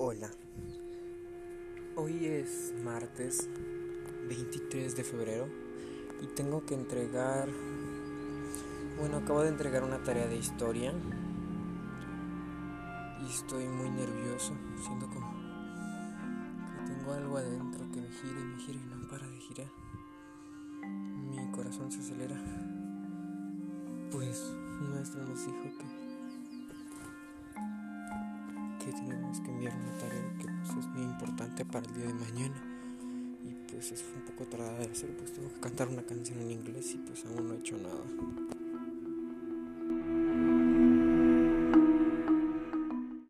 Hola, hoy es martes 23 de febrero y tengo que entregar, bueno, acabo de entregar una tarea de historia y estoy muy nervioso, siento como que tengo algo adentro que me gira y me gira y no para de girar. Mi corazón se acelera, pues un maestro nos dijo que que tenemos que enviar una tarea que pues, es muy importante para el día de mañana. Y pues es un poco tardada de hacer, pues tengo que cantar una canción en inglés y pues aún no he hecho nada.